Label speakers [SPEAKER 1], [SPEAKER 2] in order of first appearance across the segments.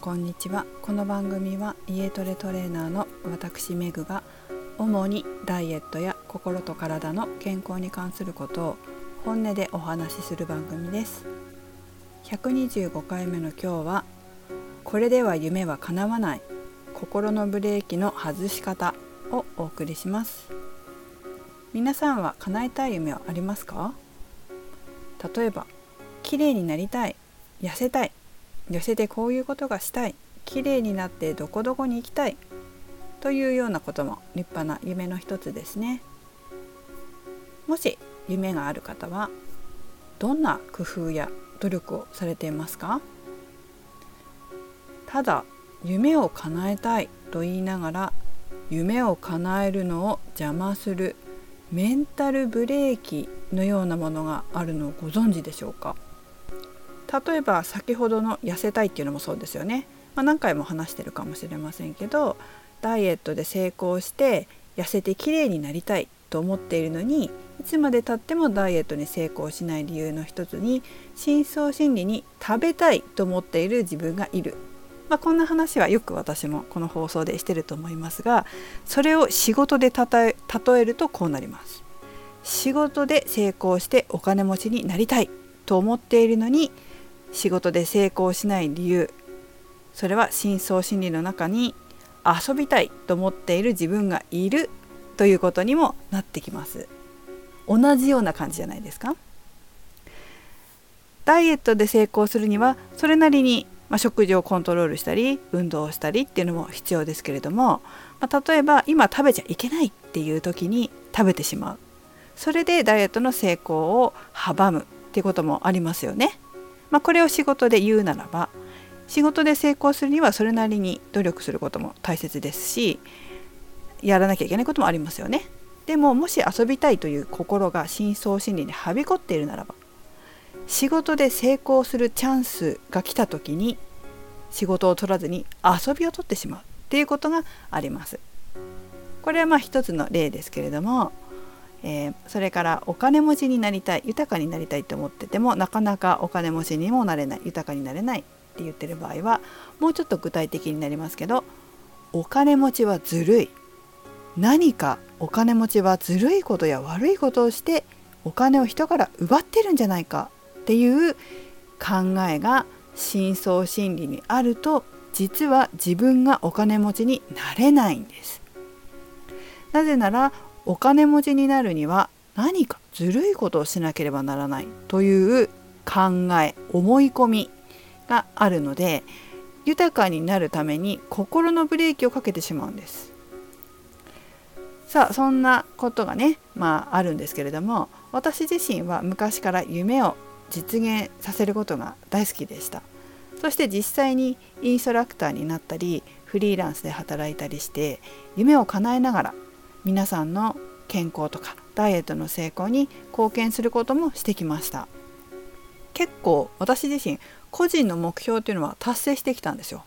[SPEAKER 1] こんにちは。この番組は家トレトレーナーの私メグが主にダイエットや心と体の健康に関することを本音でお話しする番組です。125回目の今日はこれでは夢は叶わない心のブレーキの外し方をお送りします。皆さんは叶えたい夢はありますか？例えば綺麗になりたい痩せたい痩せてこういうことがしたい。綺麗になってどこどこに行きたい。というようなことも立派な夢の一つですね。もし夢がある方はどんな工夫や努力をされていますか？ただ夢を叶えたいと言いながら夢を叶えるのを邪魔するメンタルブレーキのようなものがあるのをご存知でしょうか？例えば先ほどの痩せたいっていうのもそうですよね、まあ、何回も話してるかもしれませんけどダイエットで成功して痩せて綺麗になりたいと思っているのにいつまでたってもダイエットに成功しない理由の一つに深層心理に食べたいと思っている自分がいる、まあ、こんな話はよく私もこの放送でしてると思いますがそれを仕事で例えるとこうなります。仕事で成功してお金持ちになりたいと思っているのに仕事で成功しない理由。それは深層心理の中に遊びたいと思っている自分がいるということにもなってきます。同じような感じじゃないですか。ダイエットで成功するにはそれなりに、まあ、食事をコントロールしたり運動をしたりっていうのも必要ですけれども、まあ、例えば今食べちゃいけないっていう時に食べてしまう。それでダイエットの成功を阻むっていうこともありますよね。まあ、これを仕事で言うならば仕事で成功するにはそれなりに努力することも大切ですしやらなきゃいけないこともありますよね。でももし遊びたいという心が深層心理にはびこっているならば仕事で成功するチャンスが来た時に仕事を取らずに遊びを取ってしまうっていうことがあります。これはまあ一つの例ですけれどもえー、それからお金持ちになりたい豊かになりたいと思っててもなかなかお金持ちにもなれない豊かになれないって言ってる場合はもうちょっと具体的になりますけどお金持ちはずるい何かお金持ちはずるいことや悪いことをしてお金を人から奪ってるんじゃないかっていう考えが深層心理にあると実は自分がお金持ちになれないんです。なぜならお金持ちになるには何かずるいことをしなければならないという考え思い込みがあるので豊かになるために心のブレーキをかけてしまうんです。さあそんなことがねまああるんですけれども私自身は昔から夢を実現させることが大好きでした。そして実際にインストラクターになったりフリーランスで働いたりして夢を叶えながら皆さんの健康とかダイエットの成功に貢献することもしてきました。結構私自身個人の目標っていうのは達成してきたんですよ。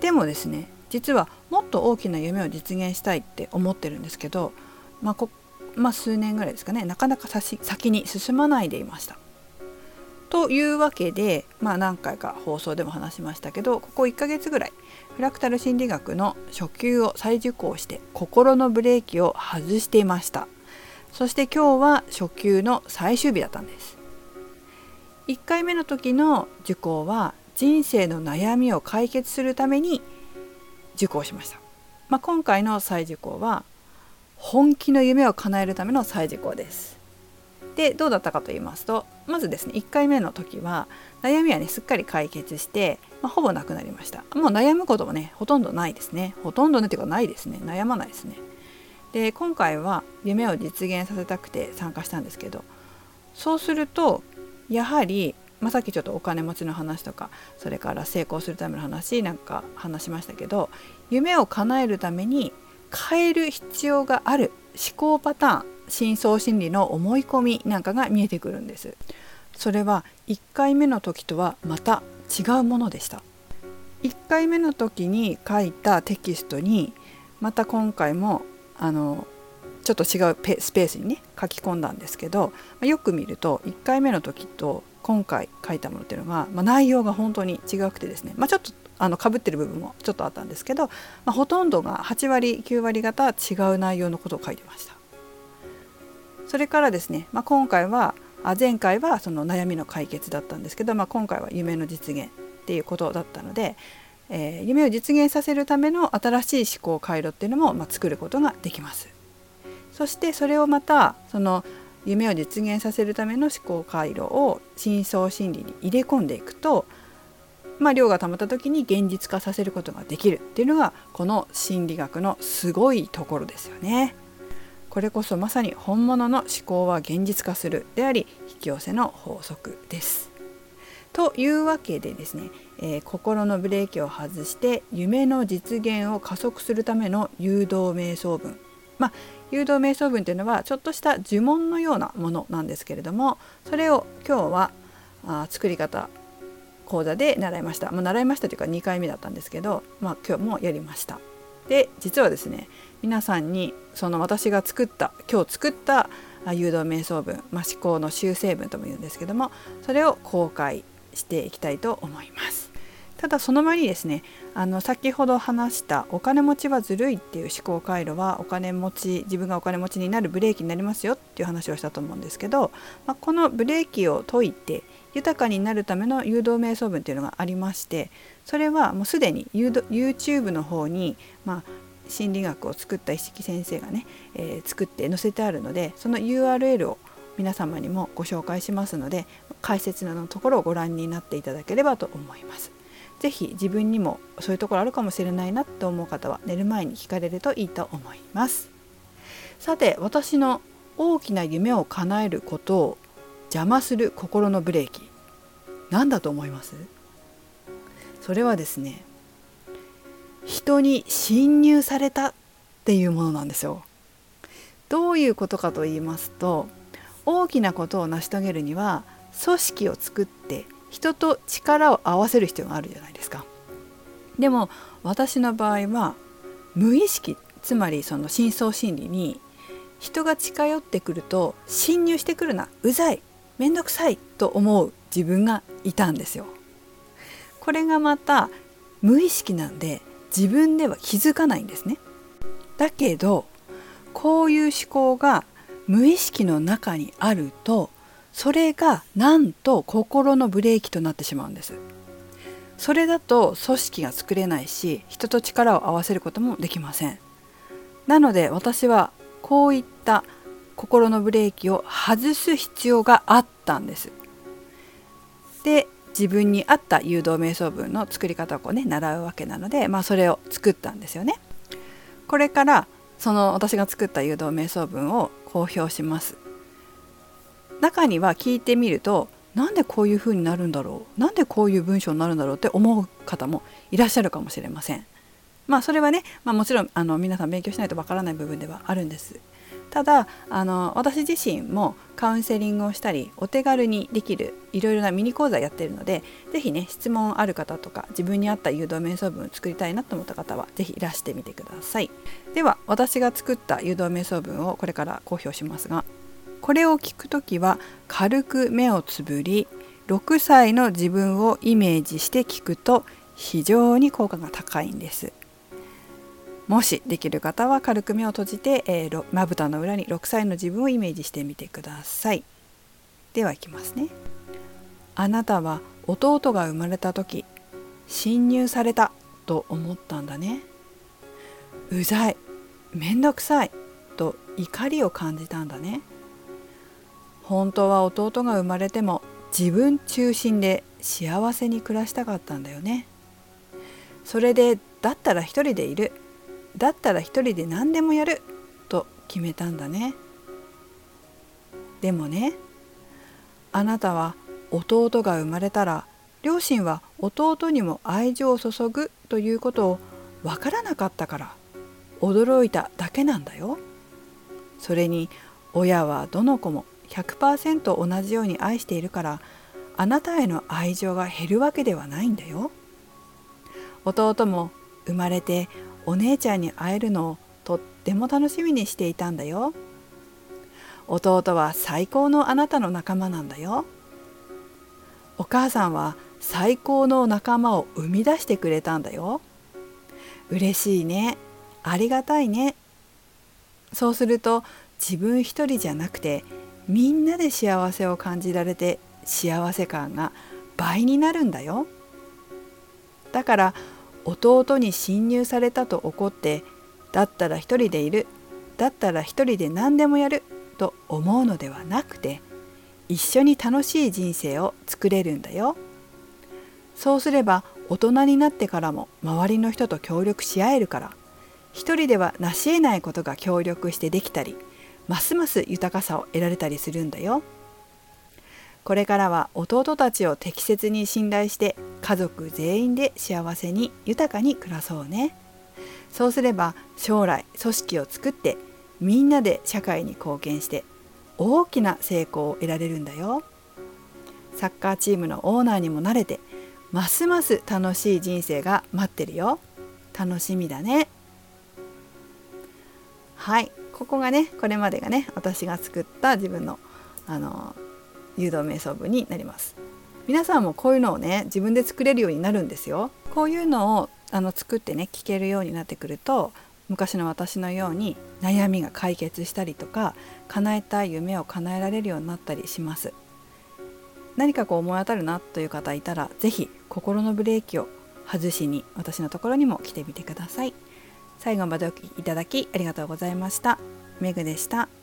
[SPEAKER 1] でもですね実はもっと大きな夢を実現したいって思ってるんですけど、まあこまあ、数年ぐらいですかねなかなか先に進まないでいました。というわけで、まあ、何回か放送でも話しましたけどここ1ヶ月ぐらいフラクタル心理学の初級を再受講して心のブレーキを外していました。そして今日は初級の最終日だったんです。1回目の時の受講は人生の悩みを解決するために受講しました、まあ、今回の再受講は本気の夢を叶えるための再受講です。でどうだったかと言いますとまずですね1回目の時は悩みはねすっかり解決して、まあ、ほぼなくなりました。もう悩むこともねほとんどないですね。ほとんどねっていうかないですね。悩まないですね。で今回は夢を実現させたくて参加したんですけどそうするとやはり、まあ、さっきちょっとお金持ちの話とかそれから成功するための話なんか話しましたけど夢を叶えるために変える必要がある思考パターン深層心理の思い込みなんかが見えてくるんです。それは1回目の時とはまた違うものでした。1回目の時に書いたテキストにまた今回もあのちょっと違うスペースにね書き込んだんですけどよく見ると1回目の時と今回書いたものっていうのが、まあ、内容が本当に違くてですね、まあ、ちょっとあの被ってる部分もちょっとあったんですけど、まあ、ほとんどが8割9割方違う内容のことを書いてました。それからですね、まあ、今回はあ前回はその悩みの解決だったんですけど、まあ、今回は夢の実現っていうことだったので、えー、夢を実現させるための新しい思考回路っていうのも、まあ、作ることができますそしてそれをまたその夢を実現させるための思考回路を深層心理に入れ込んでいくと、まあ、量が溜まった時に現実化させることができるっていうのがこの心理学のすごいところですよね。これこそまさに本物の思考は現実化するであり引き寄せの法則です。というわけでですね、えー、心のブレーキを外して夢の実現を加速するための誘導瞑想文。まあ誘導瞑想文というのはちょっとした呪文のようなものなんですけれどもそれを今日はあ作り方講座で習いました、まあ、習いましたというか2回目だったんですけど、まあ、今日もやりました。で実はですね皆さんにその私が作った今日作った誘導瞑想文、まあ、思考の修正文とも言うんですけどもそれを公開していきたいと思います。ただその前にですねあの先ほど話したお金持ちはずるいっていう思考回路はお金持ち自分がお金持ちになるブレーキになりますよっていう話をしたと思うんですけど、まあ、このブレーキを解いて豊かになるための誘導瞑想文っていうのがありましてそれはもうすでに YouTube の方に、まあ、心理学を作った石木先生がね、えー、作って載せてあるのでその URL を皆様にもご紹介しますので解説のところをご覧になっていただければと思います。是非自分にもそういうところあるかもしれないなと思う方は寝る前に聞かれるといいと思いますさて私の大きな夢を叶えることを邪魔する心のブレーキ何だと思います？それはですね人に侵入されたっていうものなんですよどういうことかと言いますと大きなことを成し遂げるには組織を作って人と力を合わせる必要があるじゃないですか。でも私の場合は無意識つまりその深層心理に人が近寄ってくると侵入してくるなうざいめんどくさいと思う自分がいたんですよ。これがまた無意識なんで自分では気づかないんですね。だけどこういう思考が無意識の中にあるとそれがなんと心のブレーキとなってしまうんです。それだと組織が作れないし人と力を合わせることもできません。なので私はこういった心のブレーキを外す必要があったんです。で自分に合った誘導瞑想文の作り方をこうね習うわけなのでまあそれを作ったんですよねこれからその私が作った誘導瞑想文を公表します中には聞いてみるとなんでこういう風になるんだろう？なんでこういう文章になるんだろうって思う方もいらっしゃるかもしれません。まあそれはね、まあ、もちろんあの皆さん勉強しないとわからない部分ではあるんです。ただあの私自身もカウンセリングをしたりお手軽にできるいろいろなミニ講座やってるので是非ね質問ある方とか自分に合った誘導瞑想文を作りたいなと思った方は是非いらしてみてください。では私が作った誘導瞑想文をこれから公表しますがこれを聞くときは軽く目をつぶり6歳の自分をイメージして聞くと非常に効果が高いんです。もしできる方は軽く目を閉じてまぶたの裏に6歳の自分をイメージしてみてください。ではいきますね。あなたは弟が生まれた時侵入されたと思ったんだね。うざいめんどくさいと怒りを感じたんだね。本当は弟が生まれても自分中心で幸せに暮らしたかったんだよね。それでだったら一人でいる。だったら一人で何でもやると決めたんだねでもねあなたは弟が生まれたら両親は弟にも愛情を注ぐということを分からなかったから驚いただけなんだよそれに親はどの子も100%同じように愛しているからあなたへの愛情が減るわけではないんだよ。弟も生まれてお姉ちゃんに会えるのをとっても楽しみにしていたんだよ。弟は最高のあなたの仲間なんだよ。お母さんは最高の仲間を生み出してくれたんだよ嬉しいねありがたいねそうすると自分一人じゃなくてみんなで幸せを感じられて幸せ感が倍になるんだよだから弟に侵入されたと怒ってだったら一人でいるだったら一人で何でもやると思うのではなくて一緒に楽しい人生を作れるんだよそうすれば大人になってからも周りの人と協力し合えるから一人では成し得ないことが協力してできたりますます豊かさを得られたりするんだよ。これからは弟たちを適切に信頼して家族全員で幸せに豊かに暮らそうね。そうすれば将来組織を作ってみんなで社会に貢献して大きな成功を得られるんだよ。サッカーチームのオーナーにもなれてますます楽しい人生が待ってるよ。楽しみだね。はいここがねこれまでがね私が作った自分のあの誘導瞑想部になります皆さんもこういうのをね自分で作れるようになるんですよこういうのをあの作ってね聞けるようになってくると昔の私のように悩みが解決したりとか叶えたい夢を叶えられるようになったりします何かこう思い当たるなという方いたら是非心のブレーキを外しに私のところにも来てみてください。最後までお聴きいただきありがとうございました。メグでした。